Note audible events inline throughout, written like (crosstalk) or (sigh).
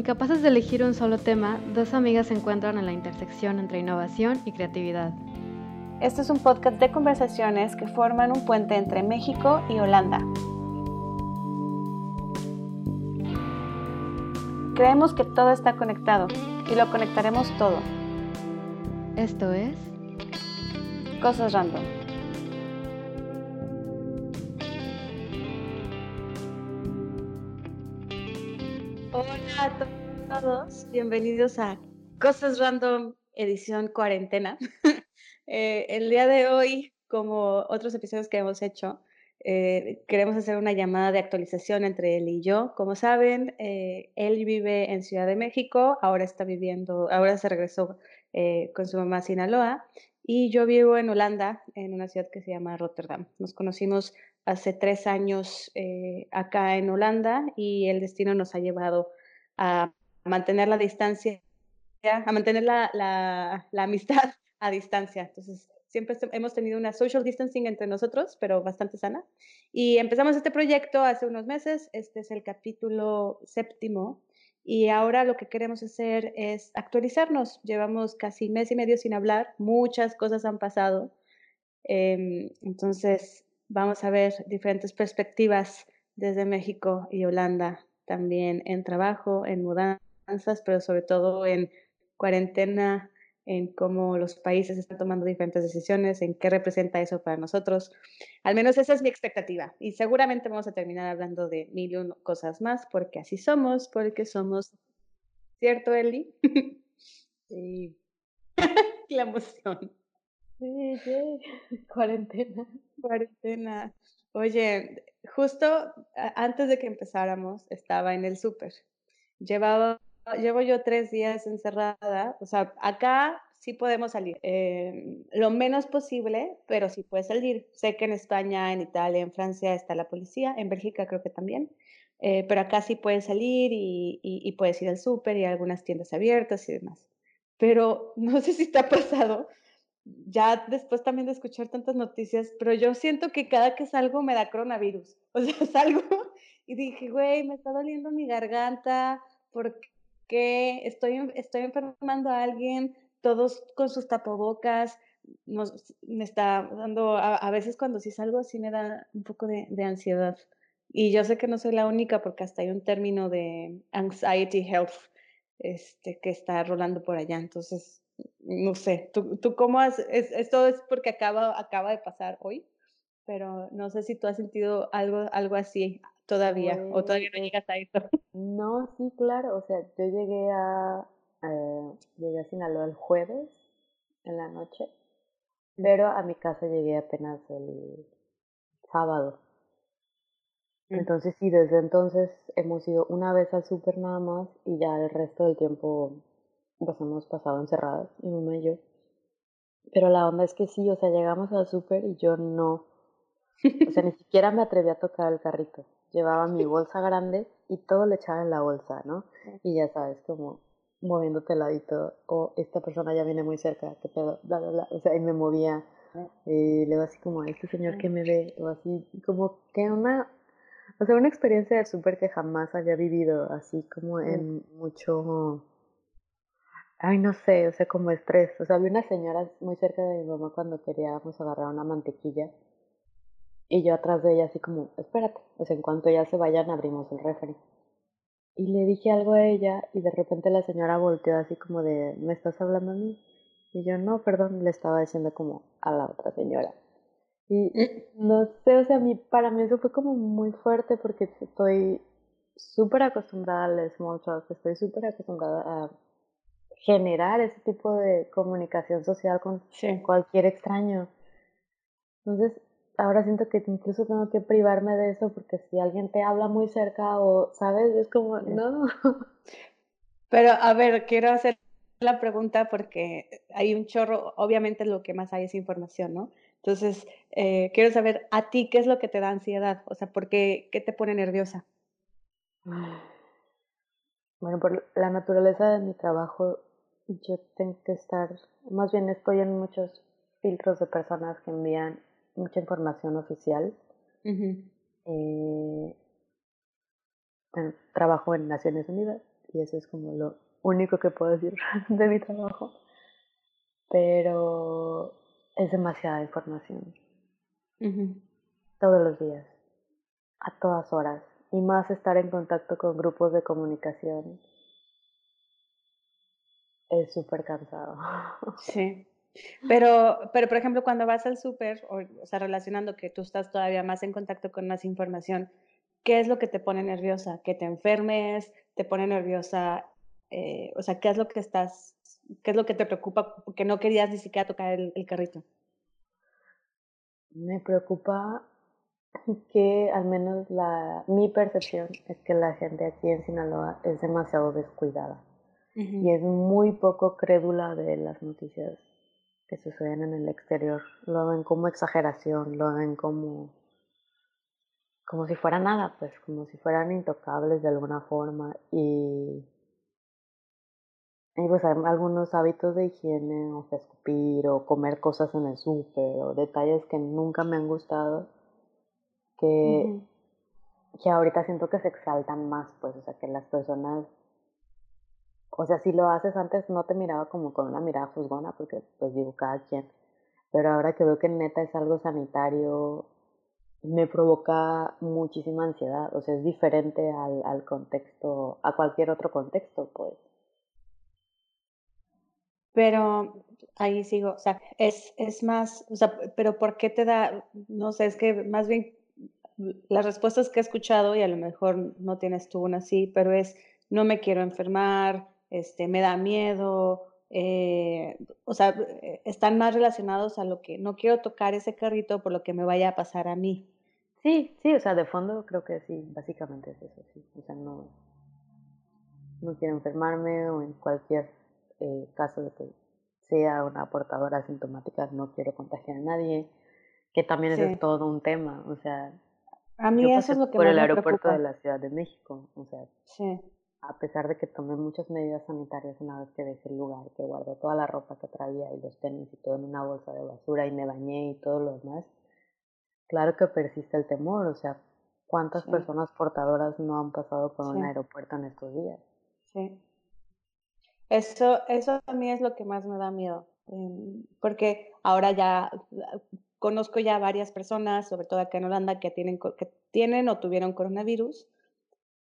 Incapaces de elegir un solo tema, dos amigas se encuentran en la intersección entre innovación y creatividad. Este es un podcast de conversaciones que forman un puente entre México y Holanda. Creemos que todo está conectado y lo conectaremos todo. Esto es Cosas Random. A todos, bienvenidos a Cosas Random edición cuarentena. (laughs) Eh, el día de hoy, como otros episodios que hemos hecho, eh, queremos hacer una llamada de actualización entre él y yo. Como saben, eh, él vive en Ciudad de México, ahora está viviendo, ahora se regresó con su mamá a Sinaloa y yo vivo en Holanda, en una ciudad que se llama Rotterdam. Nos conocimos hace tres años acá en Holanda y el destino nos ha llevado a mantener la distancia, a mantener la, la, amistad (laughs) a distancia. Entonces, siempre hemos tenido una social distancing entre nosotros, pero bastante sana. Y empezamos este proyecto hace unos meses, este es el capítulo séptimo, y ahora lo que queremos hacer es actualizarnos. Llevamos casi mes y medio sin hablar, muchas cosas han pasado. Eh, entonces, vamos a ver diferentes perspectivas desde México y Holanda, también en trabajo, en mudanzas, pero sobre todo en cuarentena, en cómo los países están tomando diferentes decisiones, en qué representa eso para nosotros. Al menos esa es mi expectativa. Y seguramente vamos a terminar hablando de mil y un cosas más, porque así somos, porque somos. ¿Cierto, Eli? (laughs) Sí. (laughs) La emoción. Sí, sí. (laughs) Cuarentena. Cuarentena. Oye, justo antes de que empezáramos, estaba en el súper. Llevaba llevo yo tres días encerrada, o sea, acá sí podemos salir, eh, lo menos posible, pero sí puedes salir. Sé que en España, en Italia, en Francia está la policía, en Bélgica creo que también, eh, pero acá sí puedes salir y, y, puedes ir al súper y algunas tiendas abiertas y demás. Pero (laughs) no sé si te ha pasado, ya después también de escuchar tantas noticias, pero yo siento que cada que salgo me da coronavirus. (laughs) O sea, salgo y dije, güey, me está doliendo mi garganta, porque que estoy, estoy enfermando a alguien, todos con sus tapabocas, nos, me está dando, a, veces cuando sí salgo sí me da un poco de, de, ansiedad. Y yo sé que no soy la única porque hasta hay un término de anxiety health este, que está rolando por allá. Entonces, no sé, ¿tú, tú cómo has, esto es porque acaba, acaba de pasar hoy, pero no sé si tú has sentido algo, algo así todavía, o todavía no llegas a eso. (laughs) No, sí, claro, o sea, yo llegué a, eh, llegué a Sinaloa el jueves en la noche, pero a mi casa llegué apenas el sábado. Mm. Entonces sí, desde entonces hemos ido una vez al súper nada más y ya el resto del tiempo pues hemos pasado encerradas, mi mamá y yo. Pero la onda es que sí, o sea, llegamos al súper y yo no, o sea, ni siquiera me atreví a tocar el carrito. Llevaba mi bolsa grande y todo le echaba en la bolsa, ¿no? Y ya sabes, como moviéndote al ladito, o esta persona ya viene muy cerca, qué pedo, bla, bla, bla, o sea, y me movía, y luego así como, este señor que me ve, o así, como que una, o sea, una experiencia de súper que jamás había vivido, así como en mucho, ay, no sé, o sea, como estrés, o sea, había una señora muy cerca de mi mamá cuando queríamos agarrar una mantequilla, y yo atrás de ella así como, espérate, o sea, en cuanto ya se vayan abrimos el refri. Y le dije algo a ella y de repente la señora volteó así como de, ¿me estás hablando a mí? Y yo, no, perdón, le estaba diciendo como a la otra señora. Y (clears throat) no sé, o sea, a mí, para mí eso fue como muy fuerte porque estoy súper acostumbrada al small talk, estoy súper acostumbrada a generar ese tipo de comunicación social con cualquier extraño. Entonces, ahora siento que incluso tengo que privarme de eso porque si alguien te habla muy cerca o, ¿sabes? Es como, no. Pero a ver, quiero hacer la pregunta porque hay un chorro, obviamente lo que más hay es información, ¿no? Entonces, eh, quiero saber a ti qué es lo que te da ansiedad, o sea, ¿por qué, qué te pone nerviosa? Bueno, por la naturaleza de mi trabajo, yo tengo que estar, más bien estoy en muchos filtros de personas que envían mucha información oficial. eh, bueno, trabajo en Naciones Unidas y eso es como lo único que puedo decir (laughs) de mi trabajo. Pero es demasiada información. Todos los días, a todas horas, y más estar en contacto con grupos de comunicación es súper cansado. (laughs) Sí. Pero, pero, por ejemplo, cuando vas al súper, o, o, sea, relacionando que tú estás todavía más en contacto con más información, ¿qué es lo que te pone nerviosa? ¿Que te enfermes? ¿Te pone nerviosa? Eh, o sea, ¿qué es lo que estás, qué es lo que te preocupa? Porque no querías ni siquiera tocar el, el carrito. Me preocupa que al menos la, mi percepción es que la gente aquí en Sinaloa es demasiado descuidada y es muy poco crédula de las noticias que suceden en el exterior. Lo ven como exageración, lo ven como como si fuera nada, pues como si fueran intocables de alguna forma. Y, y pues hay algunos hábitos de higiene, o escupir o comer cosas en el súper o detalles que nunca me han gustado que, que ahorita siento que se exaltan más, pues, o sea, que las personas o sea, si lo haces antes no te miraba como con una mirada juzgona, porque pues digo cada quien. Pero ahora que veo que neta es algo sanitario, me provoca muchísima ansiedad. O sea, es diferente al, contexto, a cualquier otro contexto, pues. Pero ahí sigo, o sea, es, es más, o sea, pero ¿por qué te da, no sé, es que más bien las respuestas que he escuchado, y a lo mejor no tienes tú una así, pero es, no me quiero enfermar, este, me da miedo, eh, o sea, eh, están más relacionados a lo que no quiero tocar ese carrito por lo que me vaya a pasar a mí. Sí, sí, o sea, de fondo creo que sí, básicamente es eso, sí. O sea, no, no quiero enfermarme o en cualquier eh, caso de que sea una portadora asintomática, no quiero contagiar a nadie, que también es todo un tema, o sea, a mí eso es lo que por el aeropuerto de la Ciudad de México, o sea, sí a pesar de que tomé muchas medidas sanitarias una vez que dejé el lugar, que guardé toda la ropa que traía y los tenis y todo en una bolsa de basura y me bañé y todo lo demás, claro que persiste el temor, o sea, ¿cuántas personas portadoras no han pasado por un aeropuerto en estos días? Sí. Eso, eso a mí es lo que más me da miedo, em, porque ahora ya conozco ya varias personas, sobre todo acá en Holanda, que tienen, que tienen o tuvieron coronavirus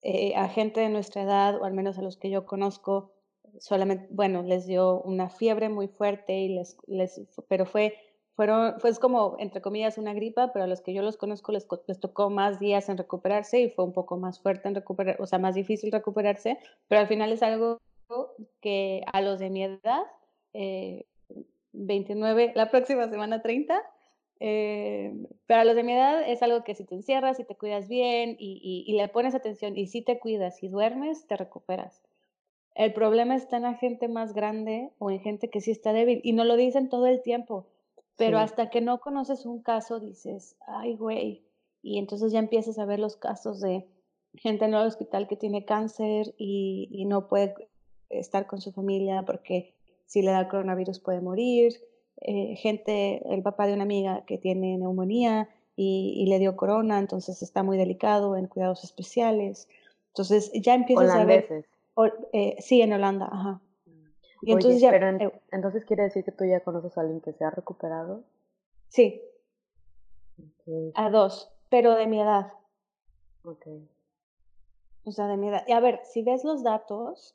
eh, a gente de nuestra edad, o al menos a los que yo conozco, solamente, bueno, les dio una fiebre muy fuerte, y les, les, pero fue, fueron, fue como, entre comillas, una gripa, pero a los que yo los conozco les, les tocó más días en recuperarse y fue un poco más fuerte en recuperar, o sea, más difícil recuperarse, pero al final es algo que a los de mi edad, eh, 29, la próxima semana 30, eh, pero a los de mi edad es algo que si te encierras y te cuidas bien y, y, le pones atención y si te cuidas y duermes, te recuperas. El problema está en la gente más grande o en gente que sí está débil y no lo dicen todo el tiempo, pero hasta que no conoces un caso dices, ay güey, y entonces ya empiezas a ver los casos de gente en el hospital que tiene cáncer y, y no puede estar con su familia porque si le da coronavirus puede morir eh, gente, el papá de una amiga que tiene neumonía y, le dio corona, entonces está muy delicado en cuidados especiales. Entonces ya empiezas a ver... Eh, sí, en Holanda, ajá. Entonces ya, pero eh, entonces quiere decir que tú ya conoces a alguien que se ha recuperado. Sí. A dos, pero de mi edad. Ok. O sea, de mi edad. Y a ver, si ves los datos,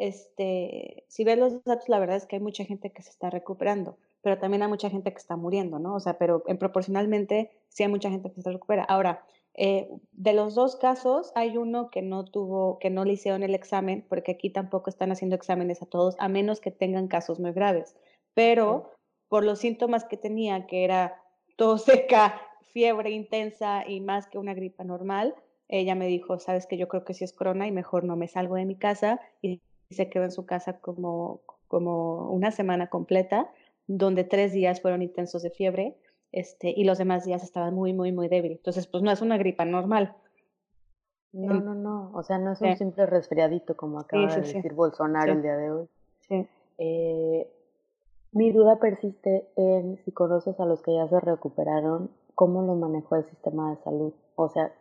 este, si ves los datos, la verdad es que hay mucha gente que se está recuperando, pero también hay mucha gente que está muriendo, ¿no? O sea, pero en proporcionalmente sí hay mucha gente que se recupera. Ahora, eh, de los dos casos, hay uno que no tuvo, que no le hicieron el examen, porque aquí tampoco están haciendo exámenes a todos, a menos que tengan casos muy graves. Pero por los síntomas que tenía, que era tos seca, fiebre intensa y más que una gripa normal, ella me dijo, sabes que yo creo que sí es corona y mejor no me salgo de mi casa y se quedó en su casa como, como una semana completa, donde tres días fueron intensos de fiebre este, y los demás días estaban muy, muy, muy débil. Entonces, pues no es una gripa normal. No, no, no. O sea, no es un simple resfriadito como acaba de decir Bolsonaro el día de hoy. Eh, mi duda persiste en si conoces a los que ya se recuperaron, cómo lo manejó el sistema de salud. O sea,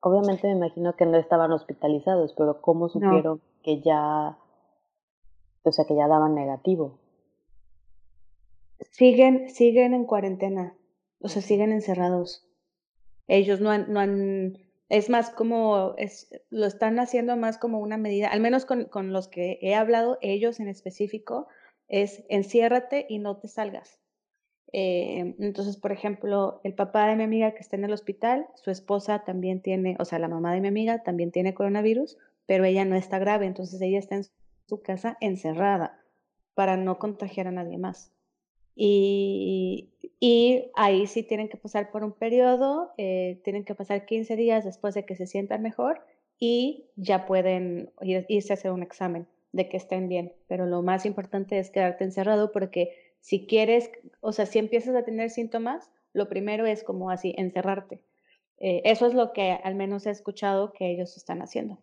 obviamente me imagino que no estaban hospitalizados, pero ¿cómo supieron que ya, o sea, que ya daban negativo? Siguen, siguen en cuarentena, o sea, siguen encerrados. Ellos no han, no han, es más como, es, lo están haciendo más como una medida, al menos con, con los que he hablado, ellos en específico, es enciérrate y no te salgas. Eh, entonces, por ejemplo, el papá de mi amiga que está en el hospital, su esposa también tiene, o sea, la mamá de mi amiga también tiene coronavirus, pero ella no está grave, entonces ella está en su casa encerrada para no contagiar a nadie más. Y, y ahí sí tienen que pasar por un periodo, eh, tienen que pasar 15 días después de que se sientan mejor y ya pueden irse a hacer un examen de que estén bien. Pero lo más importante es quedarte encerrado porque si quieres, o sea, si empiezas a tener síntomas, lo primero es como así, encerrarte. Eh, eso es lo que al menos he escuchado que ellos están haciendo.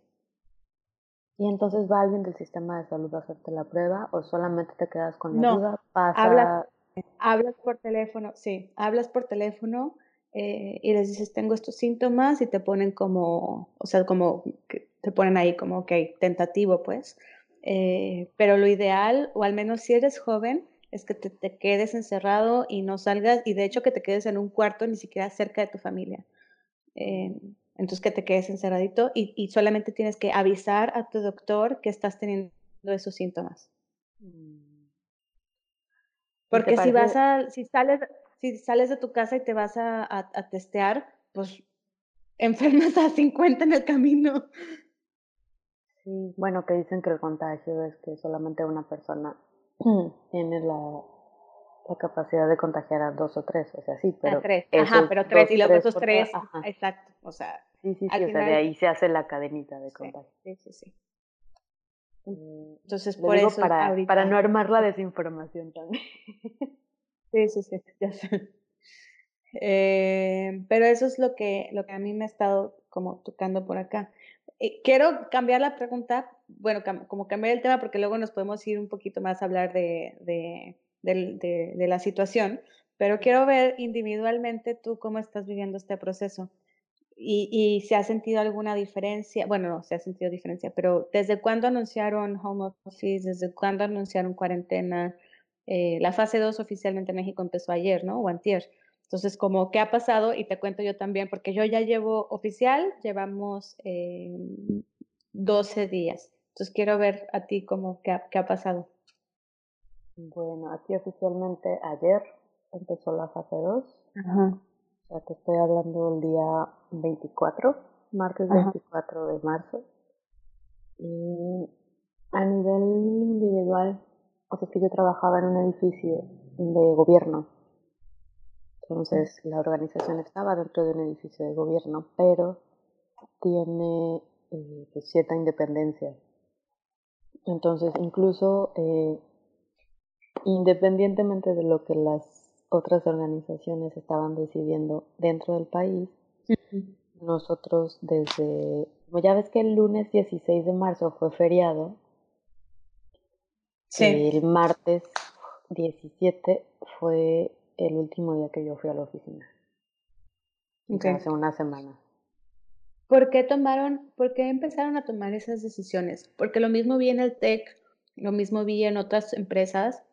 ¿Y entonces va alguien del sistema de salud a hacerte la prueba o solamente te quedas con la duda? Pasa... Hablas, por teléfono, sí, hablas por teléfono eh, y les dices, tengo estos síntomas y te ponen como, o sea, como, te ponen ahí como, ok, tentativo, pues. Eh, pero lo ideal, o al menos si eres joven, es que te, quedes encerrado y no salgas, y de hecho que te quedes en un cuarto ni siquiera cerca de tu familia. Eh, entonces que te quedes encerradito y, solamente tienes que avisar a tu doctor que estás teniendo esos síntomas. Mm. Porque si vas a, si sales, si sales de tu casa y te vas a, a testear, pues (laughs) enfermas a 50 en el camino. Sí, bueno, que dicen que el contagio es que solamente una persona tiene la, la capacidad de contagiar a dos o tres, o sea, sí, pero... tres, ajá, pero tres, y luego esos tres, exacto, o sea... Sí, sí, sí, o sea, de ahí se hace la cadenita de contagio. Sí, sí, sí. Mm, Entonces, por eso para, para no armar la desinformación también. (laughs) Sí, sí, sí, (laughs) ya sé. Eh, pero eso es lo que, lo que a mí me ha estado como tocando por acá. Eh, quiero cambiar la pregunta, bueno, como cambiar el tema porque luego nos podemos ir un poquito más a hablar de, de, de, la situación, pero quiero ver individualmente tú cómo estás viviendo este proceso y, si has sentido alguna diferencia, bueno, no, se ha sentido diferencia, pero ¿desde cuándo anunciaron home office? ¿Desde cuándo anunciaron cuarentena? Eh, la fase 2 oficialmente en México empezó ayer, ¿no? O antier. Entonces, como qué ha pasado, y te cuento yo también, porque yo ya llevo oficial, llevamos 12 días. Entonces, quiero ver a ti cómo qué ha pasado. Bueno, aquí oficialmente ayer empezó la fase 2. Ajá. O sea, te estoy hablando del día 24, martes 24 de marzo. Y a nivel individual, o sea, es que yo trabajaba en un edificio de gobierno entonces, la organización estaba dentro de un edificio de gobierno, pero tiene eh, pues, cierta independencia. Entonces, incluso eh, independientemente de lo que las otras organizaciones estaban decidiendo dentro del país, nosotros desde, como ya ves que el lunes 16 de marzo fue feriado, el martes 17 fue el último día que yo fui a la oficina. Hace una semana. ¿Por qué tomaron, por qué empezaron a tomar esas decisiones? Porque lo mismo vi en el TEC, lo mismo vi en otras empresas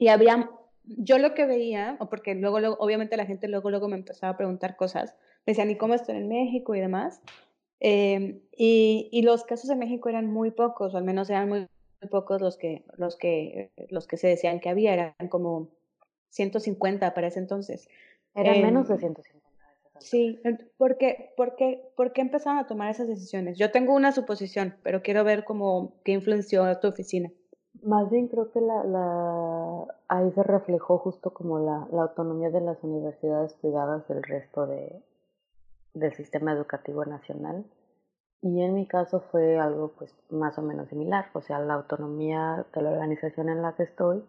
y había, yo lo que veía, o porque luego, luego, obviamente la gente luego, luego me empezaba a preguntar cosas, me decían, ¿y cómo estoy en México y demás? Em, y, y, los casos en México eran muy pocos, o al menos eran muy, muy pocos los que, los, que, los que se decían que había, eran como 150 para ese entonces. Eran menos de 150. Em, sí, ¿por qué, por, qué, ¿por qué empezaron a tomar esas decisiones? Yo tengo una suposición, pero quiero ver cómo, qué influenció a tu oficina. Más bien creo que la, la, ahí se reflejó justo como la, autonomía de las universidades privadas del resto de, del sistema educativo nacional. Y en mi caso fue algo pues más o menos similar, o sea, la autonomía de la organización en la que estoy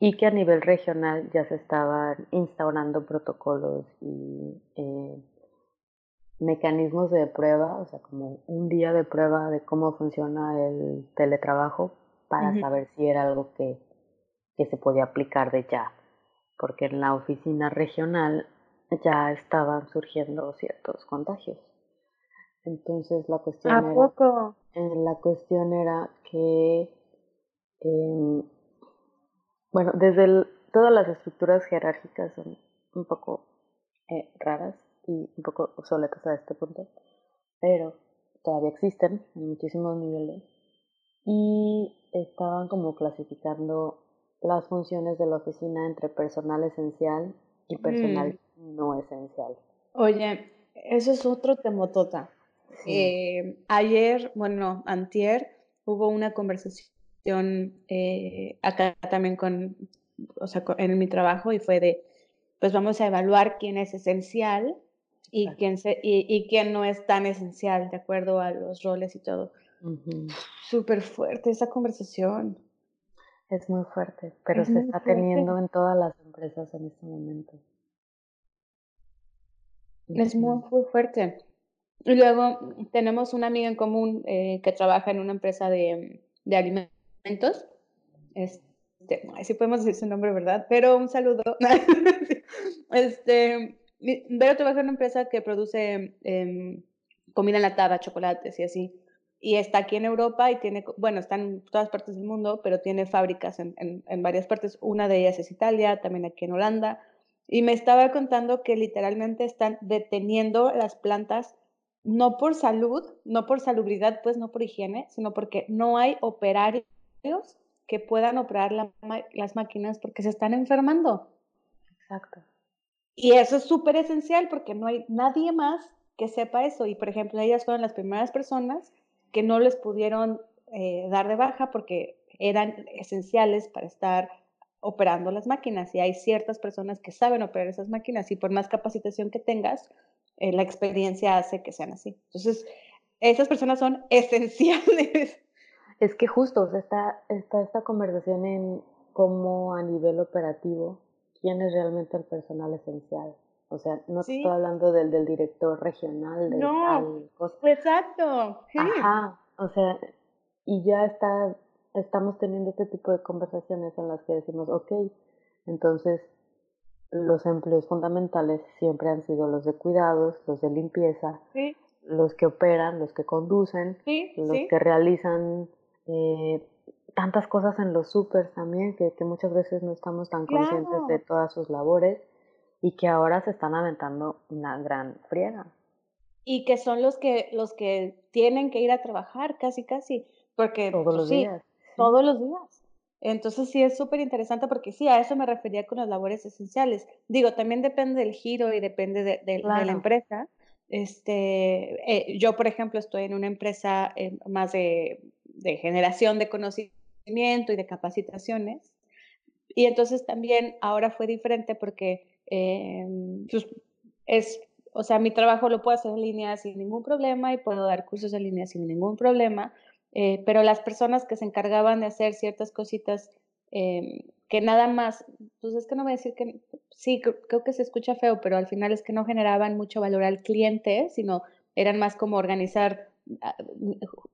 y que a nivel regional ya se estaban instaurando protocolos y eh, mecanismos de prueba, o sea, como un día de prueba de cómo funciona el teletrabajo para saber si era algo que, que se podía aplicar de ya, porque en la oficina regional ya estaban surgiendo ciertos contagios. Entonces la cuestión ¿A era, poco? eh, la cuestión era que, em, bueno, desde el- todas las estructuras jerárquicas son un poco eh, raras y un poco obsoletas a este punto, pero todavía existen en muchísimos niveles y estaban como clasificando las funciones de la oficina entre personal esencial y personal no esencial. Oye, eso es otro temotota. Sí. Eh, ayer, bueno, antier, hubo una conversación eh, acá también con, o sea, con- en mi trabajo y fue de, pues vamos a evaluar quién es esencial y quién, se, y, y quién no es tan esencial de acuerdo a los roles y todo. Súper fuerte esa conversación. Es muy fuerte, pero Es se está fuerte. teniendo en todas las empresas en este momento. Es muy, muy fuerte. Y luego tenemos una amiga en común eh, que trabaja en una empresa de, de alimentos. Este, ay, sí podemos decir su nombre, ¿verdad? Pero un saludo. (laughs) Este, Vero trabaja en una empresa que produce em, comida enlatada, chocolates y así. Y está aquí en Europa y tiene, bueno, está en todas partes del mundo, pero tiene fábricas en, en, en varias partes. Una de ellas es Italia, también aquí en Holanda. Y me estaba contando que literalmente están deteniendo las plantas, no por salud, no por salubridad, pues no por higiene, sino porque no hay operarios que puedan operar la las máquinas porque se están enfermando. Exacto. Y eso es súper esencial porque no hay nadie más que sepa eso. Y por ejemplo, ellas fueron las primeras personas que no les pudieron eh, dar de baja porque eran esenciales para estar operando las máquinas. Y hay ciertas personas que saben operar esas máquinas y por más capacitación que tengas, eh, la experiencia hace que sean así. Entonces, esas personas son (laughs) esenciales. Es que justo, está, está esta conversación en cómo a nivel operativo, quién es realmente el personal esencial. O sea, no te Sí. estoy hablando del, del director regional de No. tal cosa. Exacto. Sí. Ajá, o sea, y ya está, estamos teniendo este tipo de conversaciones en las que decimos, ok, entonces los empleos fundamentales siempre han sido los de cuidados, los de limpieza, Sí, los que operan, los que conducen, sí, los sí. que realizan eh, tantas cosas en los súper también, que, que muchas veces no estamos tan conscientes de todas sus labores y que ahora se están aventando una gran friega. Y que son los que los que tienen que ir a trabajar casi, casi, porque, Todos pues los sí, días. Todos los días. Entonces sí es súper interesante porque sí, a eso me refería con las labores esenciales. Digo, también depende del giro y depende de, de- de la Claro. empresa. Este, eh, yo, por ejemplo, estoy en una empresa eh, más de, de generación de conocimiento y de capacitaciones. Y entonces también ahora fue diferente porque eh, pues, es, o sea, mi trabajo lo puedo hacer en línea sin ningún problema y puedo dar cursos en línea sin ningún problema, eh, pero las personas que se encargaban de hacer ciertas cositas eh, que nada más, pues es que no voy a decir que, sí, creo, que se escucha feo, pero al final es que no generaban mucho valor al cliente, sino eran más como organizar ah,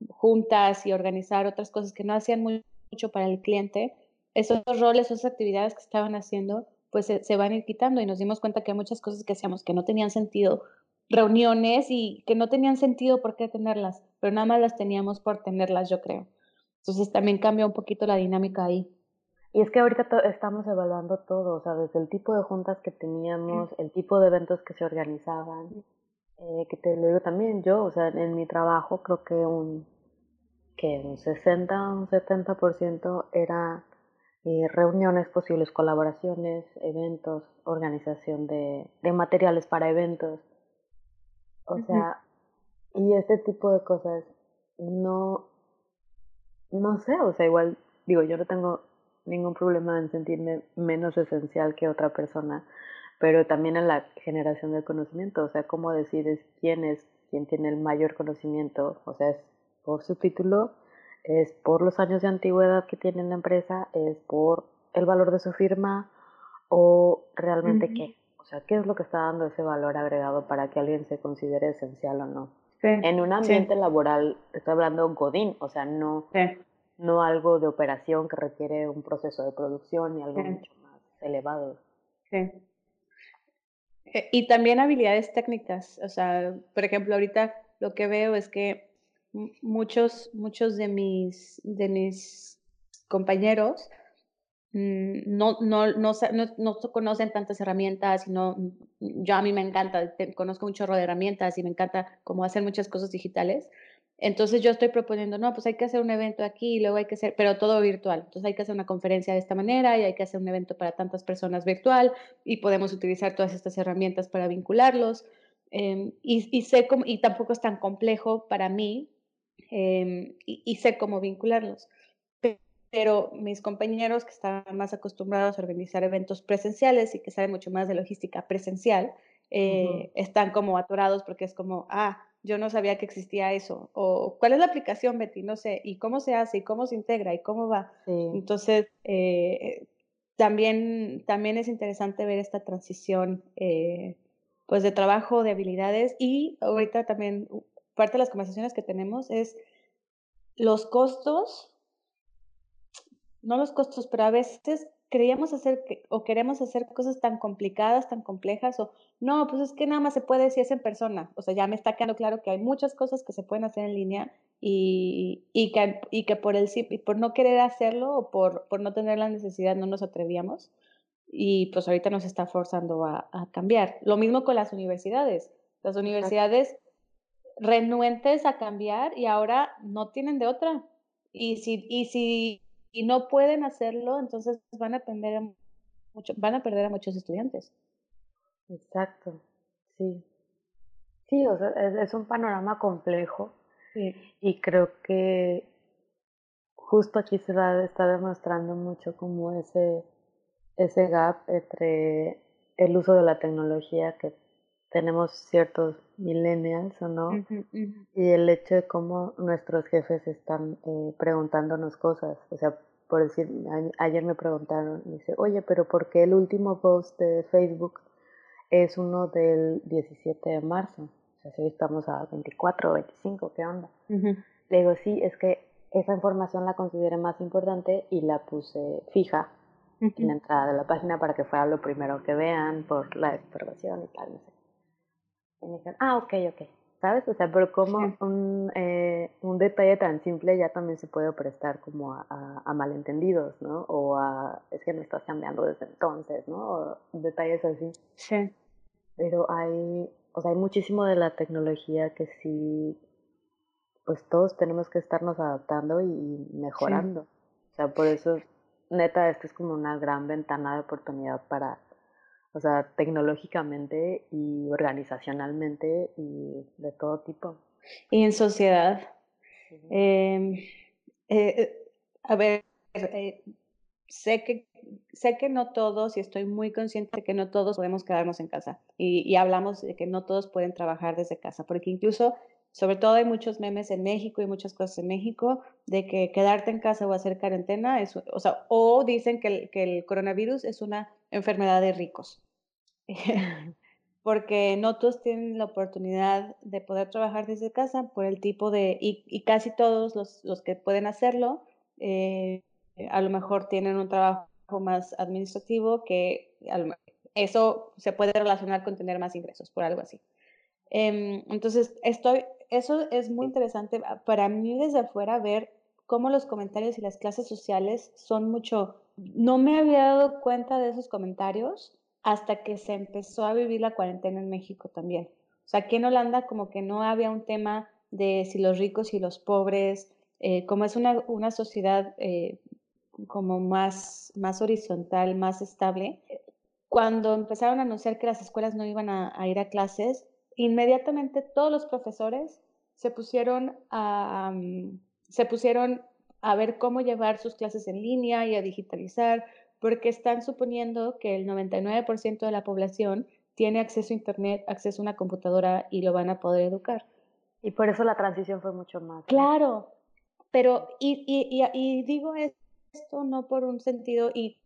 juntas y organizar otras cosas que no hacían mucho para el cliente. Esos roles, esas actividades que estaban haciendo, pues se, se van a ir quitando y nos dimos cuenta que hay muchas cosas que hacíamos que no tenían sentido, reuniones y que no tenían sentido por qué tenerlas, pero nada más las teníamos por tenerlas, yo creo. Entonces también cambia un poquito la dinámica ahí. Y es que ahorita estamos evaluando todo, o sea, desde el tipo de juntas que teníamos, el tipo de eventos que se organizaban, eh, que te lo digo también yo, o sea, en mi trabajo creo que un, que un 60, un 70% era eh, reuniones, posibles colaboraciones, eventos, organización de, de materiales para eventos. O sea, y este tipo de cosas no, no sé, o sea, igual digo, yo no tengo ningún problema en sentirme menos esencial que otra persona, pero también en la generación del conocimiento, o sea, cómo decides quién es quien tiene el mayor conocimiento, o sea, es por su título, es por los años de antigüedad que tiene la empresa, es por el valor de su firma o realmente qué, o sea, qué es lo que está dando ese valor agregado para que alguien se considere esencial o no. Sí, En un sí, ambiente laboral, estoy hablando godín, o sea, no, sí, no algo de operación que requiere un proceso de producción y algo mucho más elevado. sí. Eh, Y también habilidades técnicas, o sea, por ejemplo, ahorita lo que veo es que muchos, muchos de mis, de mis compañeros mm, no, no, no, no, conocen tantas herramientas, no, yo a mí me encanta, conozco un chorro de herramientas y me encanta cómo hacer muchas cosas digitales. Entonces yo estoy proponiendo, no, pues hay que hacer un evento aquí y luego hay que hacer, pero todo virtual. Entonces hay que hacer una conferencia de esta manera y hay que hacer un evento para tantas personas virtual y podemos utilizar todas estas herramientas para vincularlos. Em, y, sé cómo, y tampoco es tan complejo para mí em, y, sé cómo vincularlos. Pero mis compañeros que están más acostumbrados a organizar eventos presenciales y que saben mucho más de logística presencial, eh, están como atorados porque es como, ah, yo no sabía que existía eso, o cuál es la aplicación, Betty, no sé, y cómo se hace, y cómo se integra, y cómo va. Entonces, eh, también, también es interesante ver esta transición, eh, pues, de trabajo, de habilidades, y ahorita también parte de las conversaciones que tenemos es los costos, no los costos, pero a veces creíamos hacer o queremos hacer cosas tan complicadas, tan complejas, o no, pues es que nada más se puede si es en persona. O sea, ya me está quedando claro que hay muchas cosas que se pueden hacer en línea y, y, que, y que por, el, por no querer hacerlo o por, por no tener la necesidad no nos atrevíamos. Y pues ahorita nos está forzando a, a cambiar. Lo mismo con las universidades. Las universidades renuentes a cambiar y ahora no tienen de otra. Y si, y si y no pueden hacerlo, entonces van a perder mucho, van a perder a muchos estudiantes. Exacto, sí. Sí, o sea, es, un panorama complejo y creo que justo aquí se va, está demostrando mucho como ese, ese gap entre el uso de la tecnología que tenemos ciertos millennials o no, y el hecho de cómo nuestros jefes están eh, preguntándonos cosas. O sea, por decir, ayer me preguntaron, dice, oye, pero ¿por qué el último post de Facebook es uno del 17 de marzo? O sea, si estamos a 24 o 25, ¿qué onda? Le digo, sí, es que esa información la consideré más importante y la puse fija en la entrada de la página para que fuera lo primero que vean por la información y tal, no sé. Y me dijeron, ah, ok, ok. ¿Sabes? O sea, pero como un, eh, un detalle tan simple ya también se puede prestar como a, a, malentendidos, ¿no? O a, es que no estás cambiando desde entonces, ¿no? O detalles así. Sí. Pero hay, o sea, hay muchísimo de la tecnología que sí, pues todos tenemos que estarnos adaptando y mejorando. O sea, por eso, neta, esto es como una gran ventana de oportunidad para o sea, tecnológicamente y organizacionalmente y de todo tipo. Y en sociedad. Em, eh, a ver, eh, sé, que, sé que no todos, y estoy muy consciente de que no todos podemos quedarnos en casa. Y, y hablamos de que no todos pueden trabajar desde casa, porque incluso sobre todo hay muchos memes en México y muchas cosas en México de que quedarte en casa o hacer cuarentena, es, o sea, o dicen que el, que el coronavirus es una enfermedad de ricos. (laughs) Porque no todos tienen la oportunidad de poder trabajar desde casa por el tipo de, y, y casi todos los, los, que pueden hacerlo, eh, a lo mejor tienen un trabajo más administrativo que eso se puede relacionar con tener más ingresos, por algo así. Em, entonces, estoy, eso es muy interesante para mí desde afuera ver cómo los comentarios y las clases sociales son mucho... No me había dado cuenta de esos comentarios hasta que se empezó a vivir la cuarentena en México también. O sea, aquí en Holanda como que no había un tema de si los ricos y los pobres, eh, como es una, una sociedad eh, como más, más horizontal, más estable, cuando empezaron a anunciar que las escuelas no iban a, ir a clases, inmediatamente todos los profesores se pusieron a, se pusieron a ver cómo llevar sus clases en línea y a digitalizar, porque están suponiendo que el 99% de la población tiene acceso a Internet, acceso a una computadora y lo van a poder educar. Y por eso la transición fue mucho más. Claro, pero y, y, y, digo esto no por un sentido, y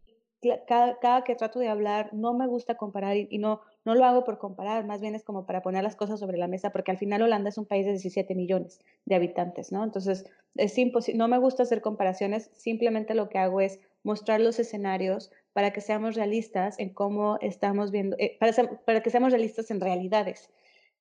cada, cada, que trato de hablar no me gusta comparar y, no, no lo hago por comparar, más bien es como para poner las cosas sobre la mesa, porque al final Holanda es un país de 17 millones de habitantes, ¿no? Entonces, es imposible, no me gusta hacer comparaciones, simplemente lo que hago es mostrar los escenarios para que seamos realistas en cómo estamos viendo, eh, para, para, que seamos realistas en realidades.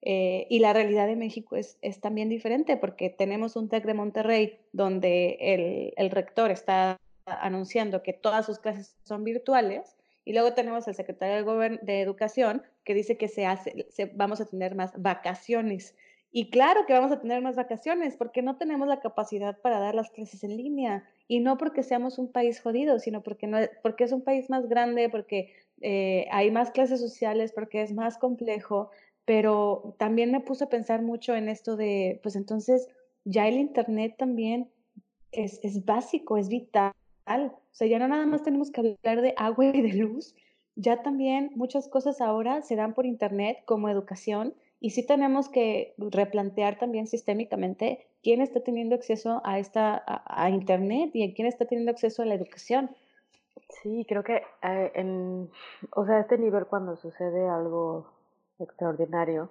Eh, y la realidad de México es, es, también diferente porque tenemos un TEC de Monterrey donde el, el, rector está anunciando que todas sus clases son virtuales y luego tenemos al secretario de, Educación que dice que se hace, se, vamos a tener más vacaciones. Y claro que vamos a tener más vacaciones porque no tenemos la capacidad para dar las clases en línea. Y no porque seamos un país jodido, sino porque, porque es un país más grande, porque eh, hay más clases sociales, porque es más complejo pero también me puse a pensar mucho en esto de, pues entonces ya el Internet también es, es básico, es vital. O sea, ya no nada más tenemos que hablar de agua y de luz, ya también muchas cosas ahora se dan por Internet como educación y sí tenemos que replantear también sistémicamente quién está teniendo acceso a, esta, a, Internet y quién está teniendo acceso a la educación. Sí, creo que eh, en, o sea, a este nivel cuando sucede algo extraordinario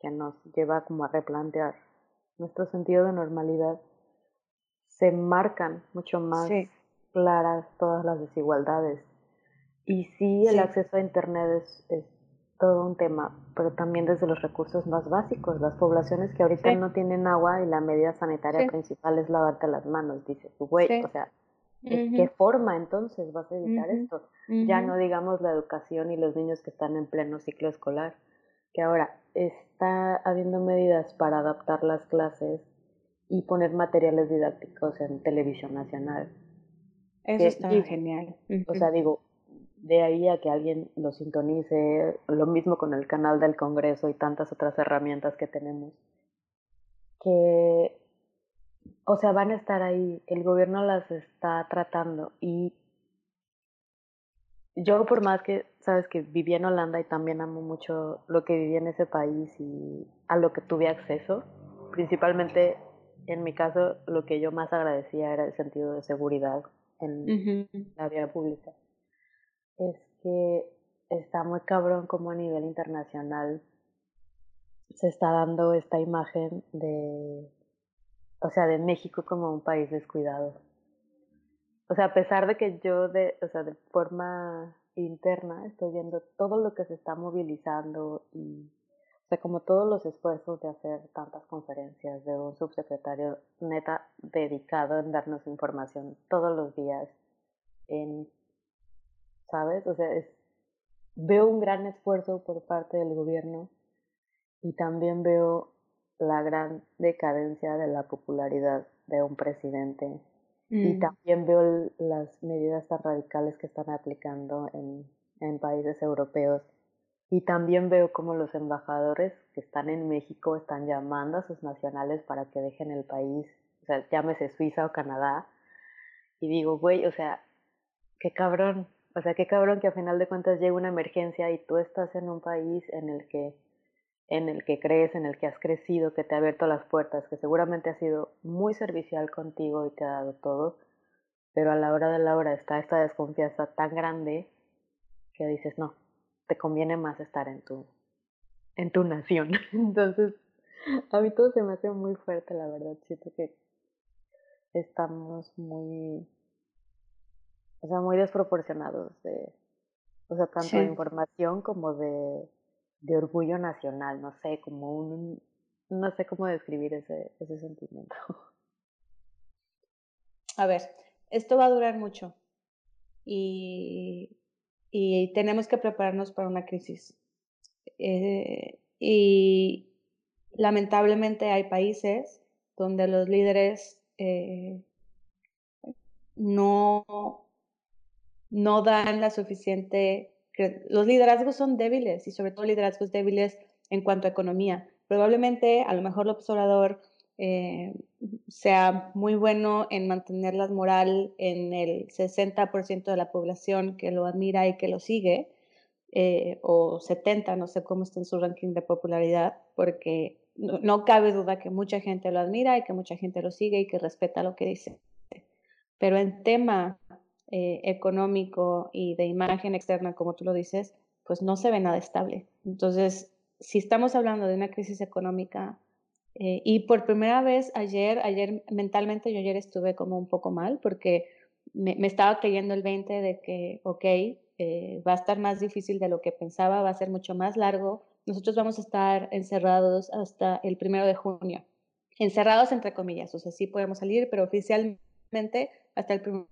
que nos lleva como a replantear nuestro sentido de normalidad, se marcan mucho más claras todas las desigualdades. Y sí, el acceso a Internet es, es, todo un tema, pero también desde los recursos más básicos. Las poblaciones que ahorita no tienen agua y la medida sanitaria principal es lavarte las manos, dice tu güey, o sea, ¿de qué forma entonces vas a evitar esto? Ya no digamos la educación y los niños que están en pleno ciclo escolar que ahora está habiendo medidas para adaptar las clases y poner materiales didácticos en televisión nacional. Eso está genial. O sea, digo, de ahí a que alguien lo sintonice, lo mismo con el canal del Congreso y tantas otras herramientas que tenemos, que, o sea, van a estar ahí, el gobierno las está tratando y yo por más que, sabes que viví en Holanda y también amo mucho lo que viví en ese país y a lo que tuve acceso, principalmente en mi caso lo que yo más agradecía era el sentido de seguridad en la vía pública. Es que está muy cabrón como a nivel internacional se está dando esta imagen de, o sea, de México como un país descuidado o sea, a pesar de que yo de, o sea, de forma interna estoy viendo todo lo que se está movilizando y, sea, como todos los esfuerzos de hacer tantas conferencias de un subsecretario neta dedicado en darnos información todos los días, en, ¿sabes? O sea, es, veo un gran esfuerzo por parte del gobierno y también veo la gran decadencia de la popularidad de un presidente y mm. también veo las medidas tan radicales que están aplicando en, en países europeos. Y también veo como los embajadores que están en México están llamando a sus nacionales para que dejen el país, o sea, llámese Suiza o Canadá. Y digo, güey, o sea, qué cabrón, o sea, qué cabrón que a final de cuentas llegue una emergencia y tú estás en un país en el que en el que crees, en el que has crecido, que te ha abierto las puertas, que seguramente ha sido muy servicial contigo y te ha dado todo, pero a la hora de la hora está esta desconfianza tan grande que dices, no, te conviene más estar en tu, en tu nación. (laughs) Entonces, a mí todo se me hace muy fuerte, la verdad. Siento que estamos muy, o sea, muy desproporcionados de, o sea, tanto de información como de de orgullo nacional, no sé, como un, no sé cómo describir ese, ese sentimiento. A ver, esto va a durar mucho y, y tenemos que prepararnos para una crisis. Eh, y lamentablemente hay países donde los líderes eh, no, no dan la suficiente los liderazgos son débiles y sobre todo liderazgos débiles en cuanto a economía. Probablemente a lo mejor el observador eh, sea muy bueno en mantener la moral en el 60% de la población que lo admira y que lo sigue, eh, o 70, no sé cómo está en su ranking de popularidad, porque no, no, cabe duda que mucha gente lo admira y que mucha gente lo sigue y que respeta lo que dice. Pero en tema eh, económico y de imagen externa, como tú lo dices, pues no se ve nada estable. Entonces, si estamos hablando de una crisis económica eh, y por primera vez ayer, ayer mentalmente yo ayer estuve como un poco mal porque me, estaba creyendo el 20 de que, ok, eh, va a estar más difícil de lo que pensaba, va a ser mucho más largo, nosotros vamos a estar encerrados hasta el primero de junio. Encerrados entre comillas, o sea, sí podemos salir, pero oficialmente hasta el primero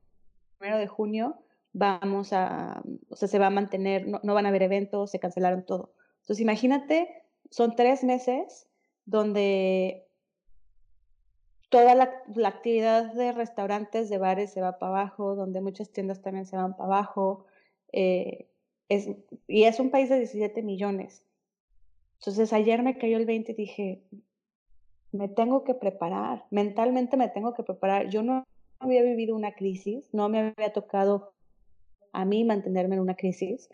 de junio vamos a, o sea, se va a mantener, no, no van a haber eventos, se cancelaron todo. Entonces, imagínate, son tres meses donde toda la, actividad de restaurantes, de bares se va para abajo, donde muchas tiendas también se van para abajo. Eh, es, y es un país de 17 millones. Entonces ayer me cayó el 20 y dije, me tengo que preparar, mentalmente me tengo que preparar. Yo no había vivido una crisis, no me había tocado a mí mantenerme en una crisis.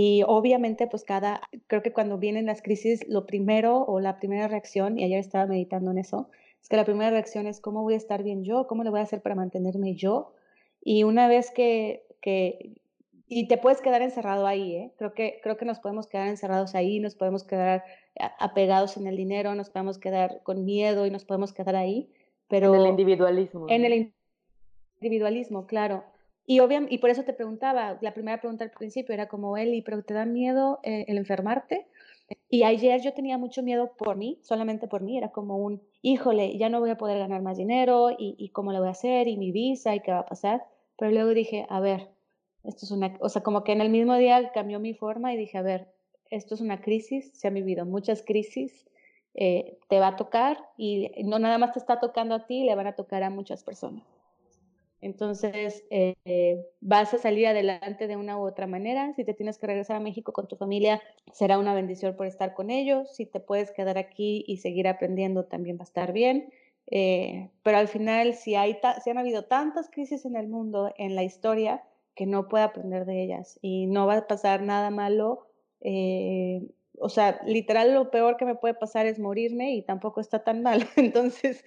Y obviamente, pues cada, creo que cuando vienen las crisis, lo primero o la primera reacción, y ayer estaba meditando en eso, es que la primera reacción es cómo voy a estar bien yo, cómo le voy a hacer para mantenerme yo. Y una vez que, que y te puedes quedar encerrado ahí, ¿eh? Creo que, creo que nos podemos quedar encerrados ahí, nos podemos quedar apegados en el dinero, nos podemos quedar con miedo y nos podemos quedar ahí, pero... En el individualismo. En el individualismo, claro. Y, obviamente, y por eso te preguntaba, la primera pregunta al principio era como, Eli, ¿pero te da miedo eh, el enfermarte? Y ayer yo tenía mucho miedo por mí, solamente por mí, era como un, híjole, ya no voy a poder ganar más dinero y, cómo lo voy a hacer y mi visa y qué va a pasar. Pero luego dije, a ver, esto es una, o sea, como que en el mismo día cambió mi forma y dije, a ver, esto es una crisis, se han vivido muchas crisis, eh, te va a tocar y no nada más te está tocando a ti, le van a tocar a muchas personas. Entonces, eh, vas a salir adelante de una u otra manera. Si te tienes que regresar a México con tu familia, será una bendición por estar con ellos. Si te puedes quedar aquí y seguir aprendiendo, también va a estar bien. Eh, pero al final, si, hay si han habido tantas crisis en el mundo, en la historia, que no pueda aprender de ellas y no va a pasar nada malo. Eh, o sea, literal lo peor que me puede pasar es morirme y tampoco está tan mal. (laughs) Entonces,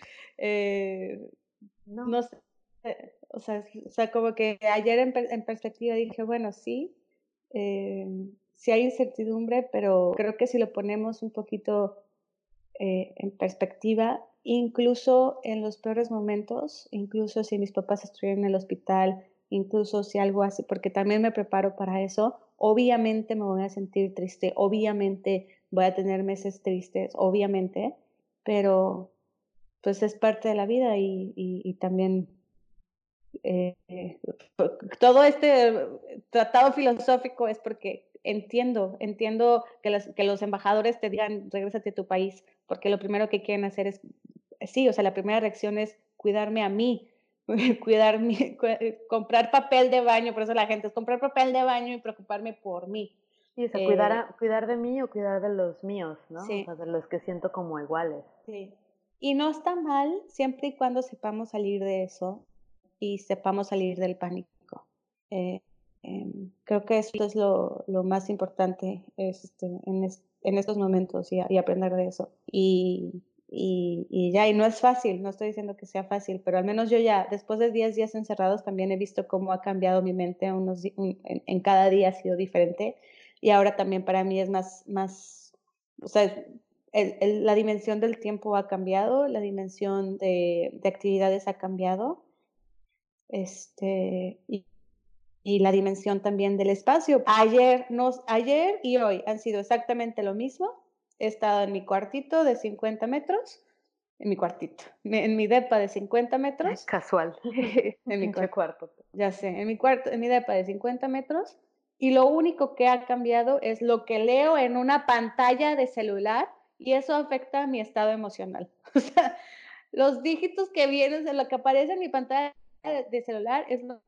no. no sé o sea, o sea, como que ayer en, en perspectiva dije, bueno, sí, eh, sí hay incertidumbre, pero creo que si lo ponemos un poquito eh, en perspectiva, incluso en los peores momentos, incluso si mis papás estuvieran en el hospital, incluso si algo así, porque también me preparo para eso, obviamente me voy a sentir triste, obviamente voy a tener meses tristes, obviamente, pero pues es parte de la vida y, y, y también eh, todo este tratado filosófico es porque entiendo, entiendo que, que los embajadores te digan, regrésate a tu país, porque lo primero que quieren hacer es, sí, o sea, la primera reacción es cuidarme a mí, (laughs) cuidar comprar papel de baño, por eso la gente es comprar papel de baño y preocuparme por mí. Sí, o sea, cuidar, eh, cuidar de mí o cuidar de los míos, ¿no? O sea, de los que siento como iguales. Sí. Y no está mal siempre y cuando sepamos salir de eso y sepamos salir del pánico. Eh, em, creo que esto es lo, lo más importante este, en, en, estos momentos y, y, aprender de eso. Y, y, y, ya, y no es fácil, no estoy diciendo que sea fácil, pero al menos yo ya, después de 10 días encerrados, también he visto cómo ha cambiado mi mente, unos, en, en, cada día ha sido diferente. Y ahora también para mí es más, más o sea, el, el, la dimensión del tiempo ha cambiado, la dimensión de, de actividades ha cambiado este, y, y, la dimensión también del espacio. Ayer, nos, ayer y hoy han sido exactamente lo mismo. He estado en mi cuartito de 50 metros, en mi cuartito, en mi depa de 50 metros. Casual. (laughs) en mi cuarto. Ya sé, en mi cuarto, en mi depa de 50 metros. Y lo único que ha cambiado es lo que leo en una pantalla de celular y eso afecta a mi estado emocional. (laughs) O sea, los dígitos que vienen, de lo que aparece en mi pantalla de celular es lo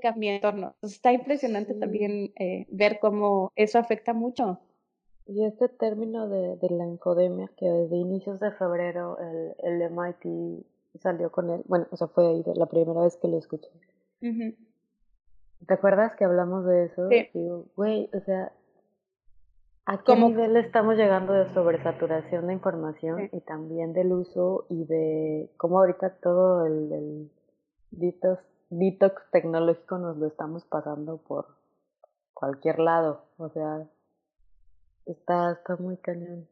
que a mi entorno. está impresionante también eh, ver cómo eso afecta mucho. Y este término de, de, la encodemia, que desde inicios de febrero el, el MIT salió con él, bueno, o sea, fue ahí la primera vez que lo escuché. ¿Te acuerdas que hablamos de eso? Sí. Digo, güey, o sea, ¿A qué nivel estamos llegando de sobresaturación de información y también del uso y de cómo ahorita todo el, el detox, detox tecnológico nos lo estamos pasando por cualquier lado? O sea, está, está muy cañón.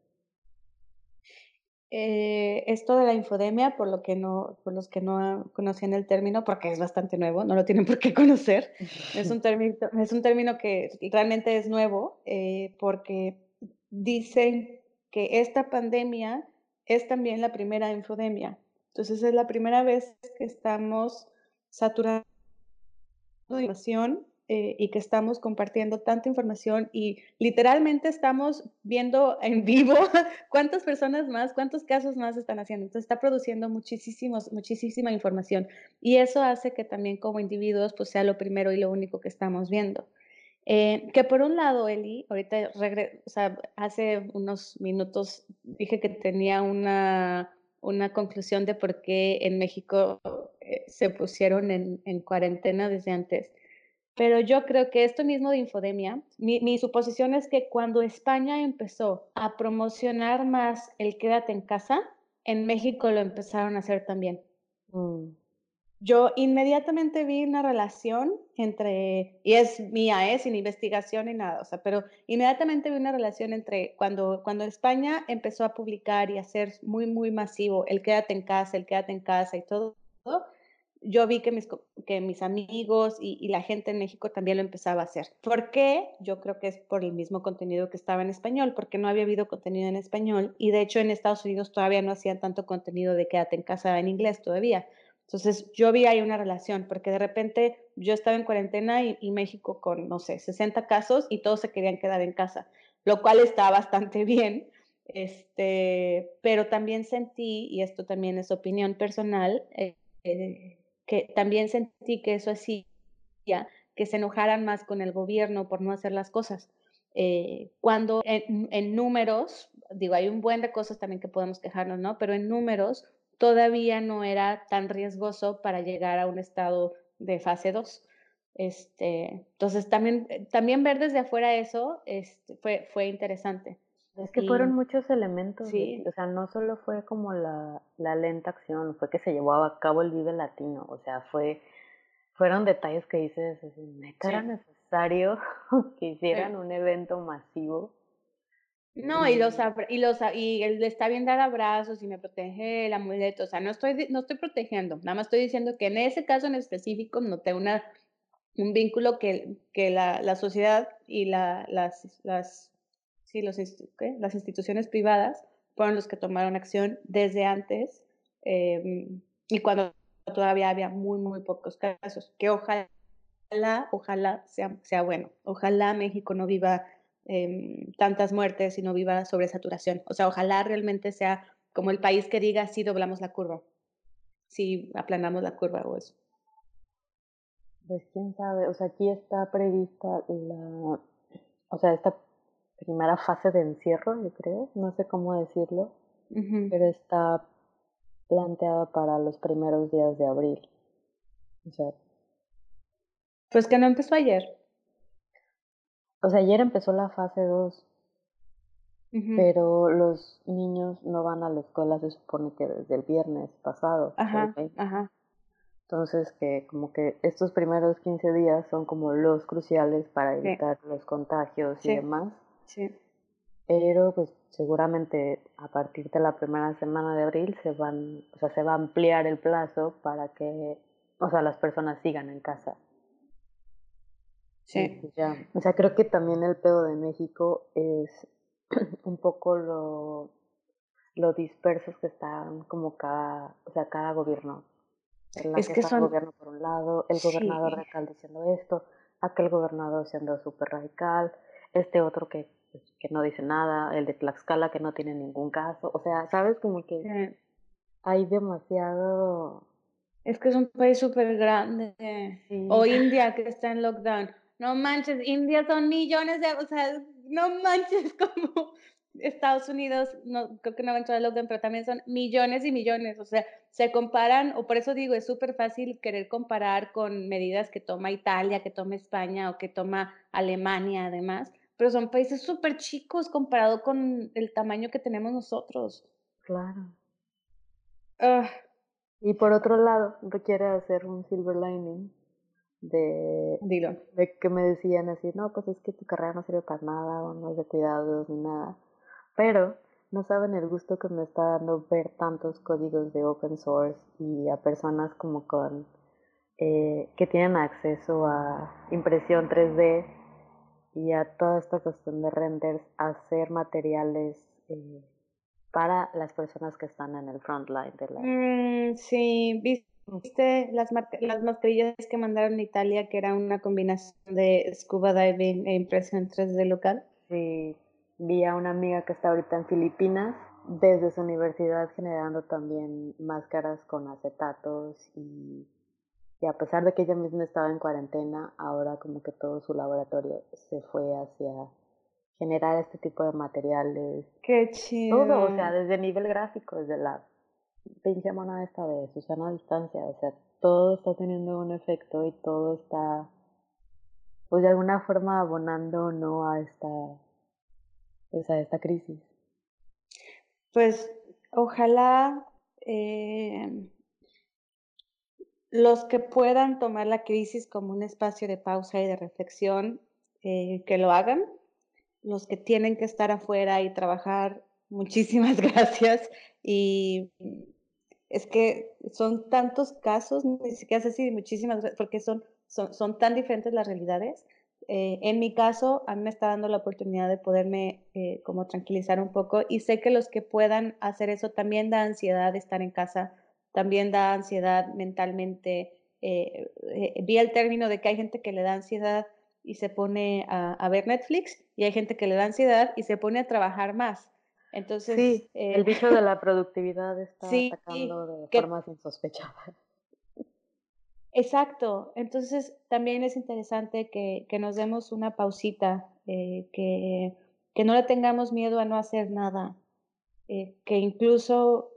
Eh, esto de la infodemia, por lo que no, por los que no conocían el término, porque es bastante nuevo, no lo tienen por qué conocer. Es un término, es un término que realmente es nuevo, eh, porque dicen que esta pandemia es también la primera infodemia. Entonces es la primera vez que estamos saturando información eh, y que estamos compartiendo tanta información y literalmente estamos viendo en (laughs) vivo cuántas personas más, cuántos casos más están haciendo. Entonces está produciendo muchísimos, muchísima información y eso hace que también como individuos pues sea lo primero y lo único que estamos viendo. Eh, que por un lado, Eli, ahorita o sea, hace unos minutos dije que tenía una, una conclusión de por qué en México eh, se pusieron en, en cuarentena desde antes. Pero yo creo que esto mismo de infodemia, mi, suposición es que cuando España empezó a promocionar más el quédate en casa, en México lo empezaron a hacer también. Mm. Yo inmediatamente vi una relación entre, y es mía, ¿eh? sin investigación ni nada, o sea, pero inmediatamente vi una relación entre cuando, cuando España empezó a publicar y hacer muy, muy masivo el quédate en casa, el quédate en casa y todo, todo yo vi que mis, que mis amigos y, la gente en México también lo empezaba a hacer. ¿Por qué? Yo creo que es por el mismo contenido que estaba en español, porque no había habido contenido en español y de hecho en Estados Unidos todavía no hacían tanto contenido de quédate en casa en inglés todavía. Entonces yo vi ahí una relación, porque de repente yo estaba en cuarentena y, y México con, no sé, 60 casos y todos se querían quedar en casa, lo cual está (laughs) bastante bien. Este, pero también sentí, y esto también es opinión personal, eh, eh, que también sentí que eso hacía que se enojaran más con el gobierno por no hacer las cosas. Eh, cuando en, números, digo, hay un buen de cosas también que podemos quejarnos, ¿no? Pero en números todavía no era tan riesgoso para llegar a un estado de fase 2. Este, entonces, también, también ver desde afuera eso este, fue, fue interesante. Es que fueron muchos elementos, sí. o sea, no solo fue como la, la, lenta acción, fue que se llevó a cabo el Vive Latino, o sea, fue, fueron detalles que dices, ¿neta era necesario (laughs) que hicieran un evento masivo? No, y los y los y él está bien dar abrazos y me protege el amuleto, o sea, no estoy no estoy protegiendo, nada más estoy diciendo que en ese caso en específico noté una un vínculo que, que la, la sociedad y la, las, las sí, los las instituciones privadas fueron los que tomaron acción desde antes em, y cuando todavía había muy, muy pocos casos, que ojalá, ojalá sea, sea bueno, ojalá México no viva em, tantas muertes y no viva sobresaturación, o sea, ojalá realmente sea como el país que diga si doblamos la curva, si aplanamos la curva o eso. Pues quién sabe, o sea, aquí está prevista la, o sea, esta primera fase de encierro, yo creo, no sé cómo decirlo, pero está planteada para los primeros días de abril. O sea, pues que no empezó ayer. O sea, ayer empezó la fase 2, pero los niños no van a la escuela, se supone que desde el viernes pasado. Ajá, ajá. Entonces, que como que estos primeros 15 días son como los cruciales para evitar los contagios y demás. Sí. Pero pues seguramente a partir de la primera semana de abril se van, o sea, se va a ampliar el plazo para que, o sea, las personas sigan en casa. Sí. Pues, ya. O sea, creo que también el pedo de México es (clears throat) un poco lo, lo dispersos que están como cada, o sea, cada gobierno. es que, son... el gobierno por un lado, el gobernador radical diciendo esto, aquel gobernador siendo súper radical, este otro que pues, que no dice nada, el de Tlaxcala que no tiene ningún caso, o sea, sabes como que hay demasiado... Es que es un país súper grande. O India que está en lockdown. No manches, India son millones de, o sea, no manches (laughs) como Estados Unidos, no creo que no va a entrar en lockdown, pero también son millones y millones, o sea, se comparan, o por eso digo, es súper fácil querer comparar con medidas que toma Italia, que toma España o que toma Alemania además, pero son países súper chicos comparado con el tamaño que tenemos nosotros. Claro. Ah. Y por otro lado, requiere hacer un silver lining de, Dilo. de que me decían así, no, pues es que tu carrera no sirve para nada, o no es de cuidados ni nada. Pero no saben el gusto que me está dando ver tantos códigos de open source y a personas como con eh, que tienen acceso a impresión 3D y a toda esta cuestión de renders, hacer materiales eh, para las personas que están en el frontline de la... Mm, sí, ¿viste las, las mascarillas que mandaron a Italia, que era una combinación de scuba diving e impresión 3D local? Sí, vi a una amiga que está ahorita en Filipinas desde su universidad generando también máscaras con acetatos y y a pesar de que ella misma estaba en cuarentena, ahora como que todo su laboratorio se fue hacia generar este tipo de materiales. Qué chido. Todo, o sea, desde nivel gráfico, desde la pinche mona esta de Susana a distancia, o sea, todo está teniendo un efecto y todo está, pues de alguna forma abonando o no a esta, pues a esta crisis. Pues ojalá eh, los que puedan tomar la crisis como un espacio de pausa y de reflexión, eh, que lo hagan. Los que tienen que estar afuera y trabajar, (laughs) muchísimas gracias. Y es que son tantos casos, ni siquiera sé si muchísimas gracias, porque son, son, son tan diferentes las realidades. Eh, en mi caso, a mí me está dando la oportunidad de poderme eh, como tranquilizar un poco y sé que los que puedan hacer eso también da ansiedad estar en casa también da ansiedad mentalmente. Eh, eh, vi el término de que hay gente que le da ansiedad y se pone a, ver Netflix y hay gente que le da ansiedad y se pone a trabajar más. Entonces, sí, el bicho de la (laughs) productividad está atacando de formas insospechadas. Exacto. Entonces, también es interesante que, que nos demos una pausita, eh, que, que, no le tengamos miedo a no hacer nada, que incluso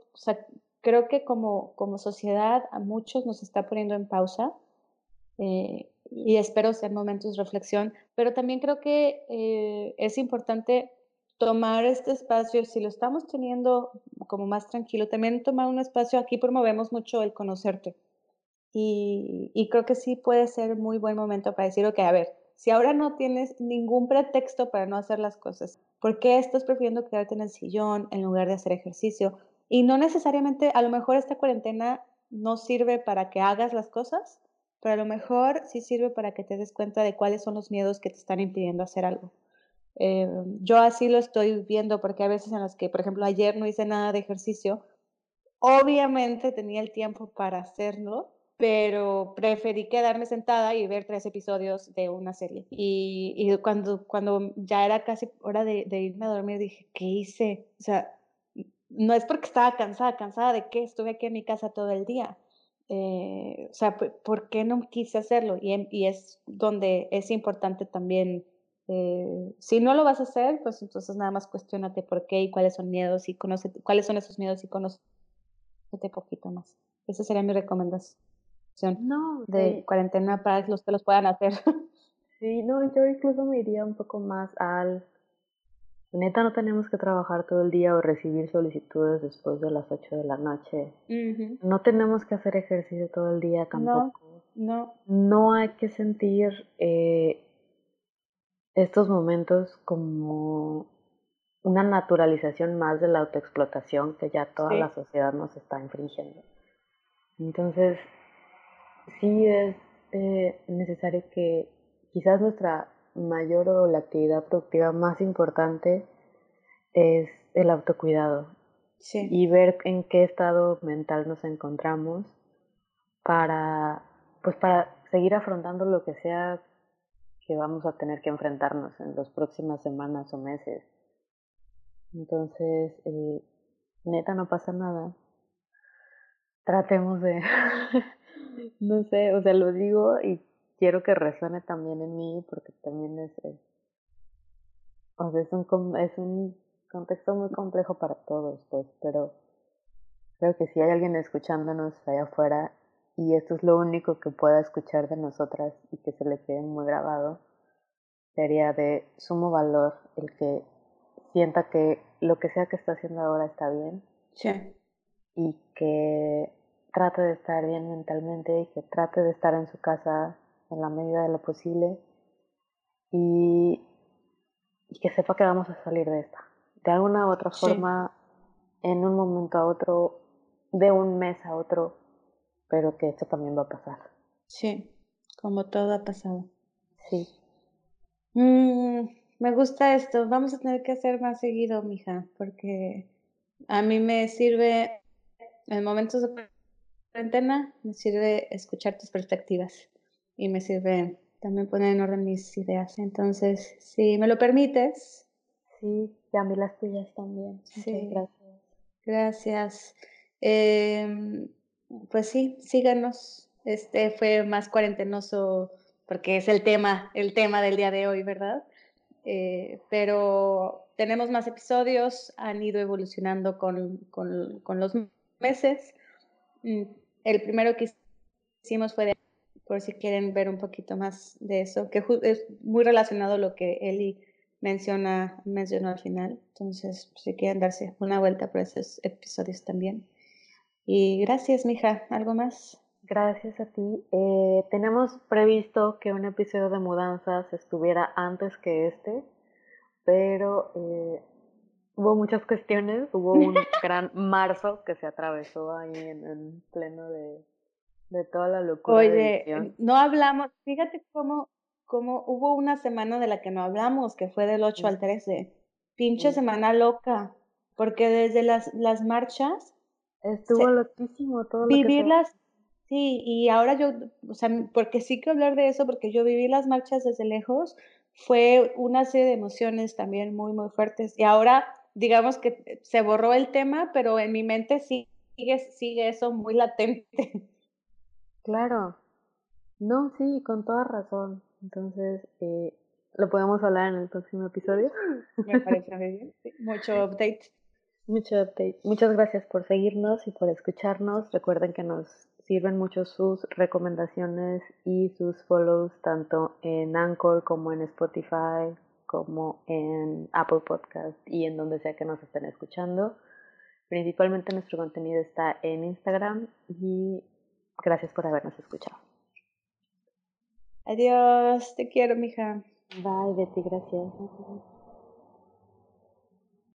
creo que como, como sociedad a muchos nos está poniendo en pausa eh, y espero ser momentos de reflexión, pero también creo que eh, es importante tomar este espacio, si lo estamos teniendo como más tranquilo, también tomar un espacio, aquí promovemos mucho el conocerte. Y, y creo que sí puede ser muy buen momento para decir, ok, a ver, si ahora no tienes ningún pretexto para no hacer las cosas, ¿por qué estás prefiriendo quedarte en el sillón en lugar de hacer ejercicio? Y no necesariamente, a lo mejor esta cuarentena no sirve para que hagas las cosas, pero a lo mejor sí sirve para que te des cuenta de cuáles son los miedos que te están impidiendo hacer algo. Eh, yo así lo estoy viendo porque a veces en las que, por ejemplo, ayer no hice nada de ejercicio, obviamente tenía el tiempo para hacerlo, pero preferí quedarme sentada y ver tres episodios de una serie. Y, cuando, cuando ya era casi hora de, de irme a dormir, dije, ¿qué hice? O sea, no es porque estaba cansada, cansada de que estuve aquí en mi casa todo el día. Eh, o sea, ¿por qué no quise hacerlo? Y, y es donde es importante también, eh, si no lo vas a hacer, pues entonces nada más cuestionate por qué y cuáles son miedos y conoce cuáles son esos miedos y conócete poquito más. Esa sería mi recomendación no, de cuarentena para los que los puedan hacer. (laughs) Sí, no, yo incluso me iría un poco más al Neta, no tenemos que trabajar todo el día o recibir solicitudes después de las 8 de la noche. No tenemos que hacer ejercicio todo el día tampoco. No, no. hay que sentir eh, estos momentos como una naturalización más de la autoexplotación que ya toda la sociedad nos está infringiendo. Entonces, sí es eh, necesario que quizás nuestra mayor o la actividad productiva más importante es el autocuidado y ver en qué estado mental nos encontramos para pues para seguir afrontando lo que sea que vamos a tener que enfrentarnos en las próximas semanas o meses. Entonces, eh, neta, no pasa nada. Tratemos de, (laughs) no sé, o sea, lo digo y quiero que resuene también en mí porque también es, o sea, es un, es un contexto muy complejo para todos, pues, pero creo que si hay alguien escuchándonos allá afuera y esto es lo único que pueda escuchar de nosotras y que se le quede muy grabado, sería de sumo valor el que sienta que lo que sea que está haciendo ahora está bien. Sí. Y que trate de estar bien mentalmente y que trate de estar en su casa en la medida de lo posible y, y que sepa que vamos a salir de esta. de alguna u otra forma, en un momento a otro, de un mes a otro, pero que esto también va a pasar. Sí, como todo ha pasado. Sí. Mm, me gusta esto. Vamos a tener que hacer más seguido, mija, porque a mí me sirve en momentos de cuarentena, me sirve escuchar tus perspectivas y me sirve también poner en orden mis ideas. Entonces, si me lo permites. Sí, y a mí las tuyas también. Sí, gracias. Gracias. Em, pues sí, síganos. Este fue más cuarentenoso porque es el tema, el tema del día de hoy, ¿verdad? Eh, pero tenemos más episodios, han ido evolucionando con, con, con los meses. Mm, el primero que hicimos fue de, por si quieren ver un poquito más de eso, que es muy relacionado a lo que Eli menciona, mencionó al final. Entonces, si quieren darse una vuelta por esos episodios también. Y gracias, mija. ¿Algo más? Gracias a ti. Eh, tenemos previsto que un episodio de mudanzas estuviera antes que este, pero eh, hubo muchas cuestiones. Hubo un (laughs) gran marzo que se atravesó ahí en, pleno de, de, toda la locura. Oye, no hablamos, fíjate cómo, cómo hubo una semana de la que no hablamos, que fue del 8 al 13. Pinche semana loca, porque desde las, las marchas... Estuvo loquísimo todo. Vivirlas Sí, y ahora yo, o sea, porque sí que hablar de eso, porque yo viví las marchas desde lejos, fue una serie de emociones también muy, muy fuertes. Y ahora, digamos que se borró el tema, pero en mi mente sigue, sigue eso muy latente. Claro. No, sí, con toda razón. Entonces, eh, lo podemos hablar en el próximo episodio. (laughs) Me parece bien. Mucho update. Mucho update. Muchas gracias por seguirnos y por escucharnos. Recuerden que nos sirven mucho sus recomendaciones y sus follows tanto en Anchor como en Spotify, como en Apple Podcast y en donde sea que nos estén escuchando. Principalmente nuestro contenido está en Instagram y gracias por habernos escuchado. Adiós, te quiero, mija. Bye, Betty, gracias.